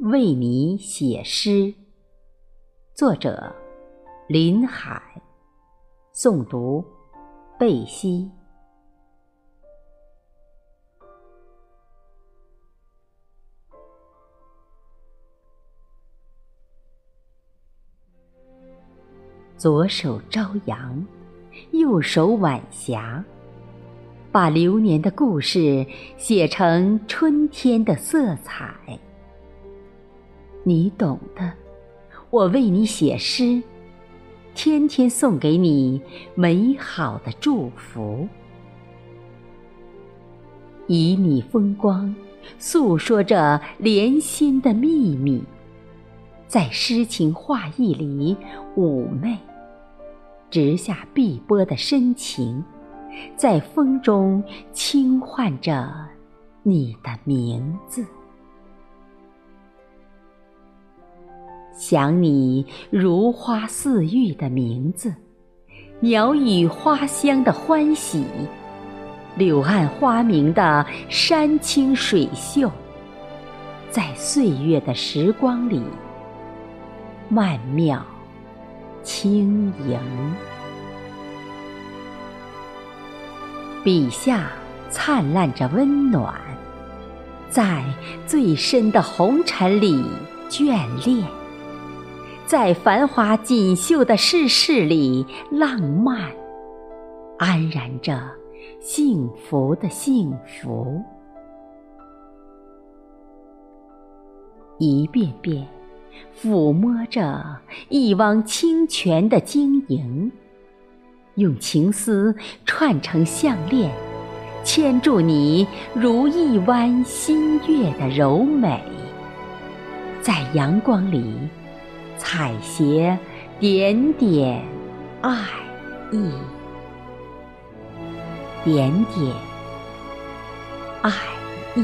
为你写诗，作者林海，诵读贝西。左手朝阳，右手晚霞，把流年的故事写成春天的色彩。你懂的，我为你写诗，天天送给你美好的祝福。以你风光，诉说着莲心的秘密，在诗情画意里妩媚，直下碧波的深情，在风中轻唤着你的名字。想你如花似玉的名字，鸟语花香的欢喜，柳暗花明的山清水秀，在岁月的时光里曼妙轻盈。笔下灿烂着温暖，在最深的红尘里眷恋。在繁华锦绣的世事里，浪漫安然着幸福的幸福，一遍遍抚摸着一汪清泉的晶莹，用情丝串成项链，牵住你如一弯新月的柔美，在阳光里。采撷点点爱意，点点爱意。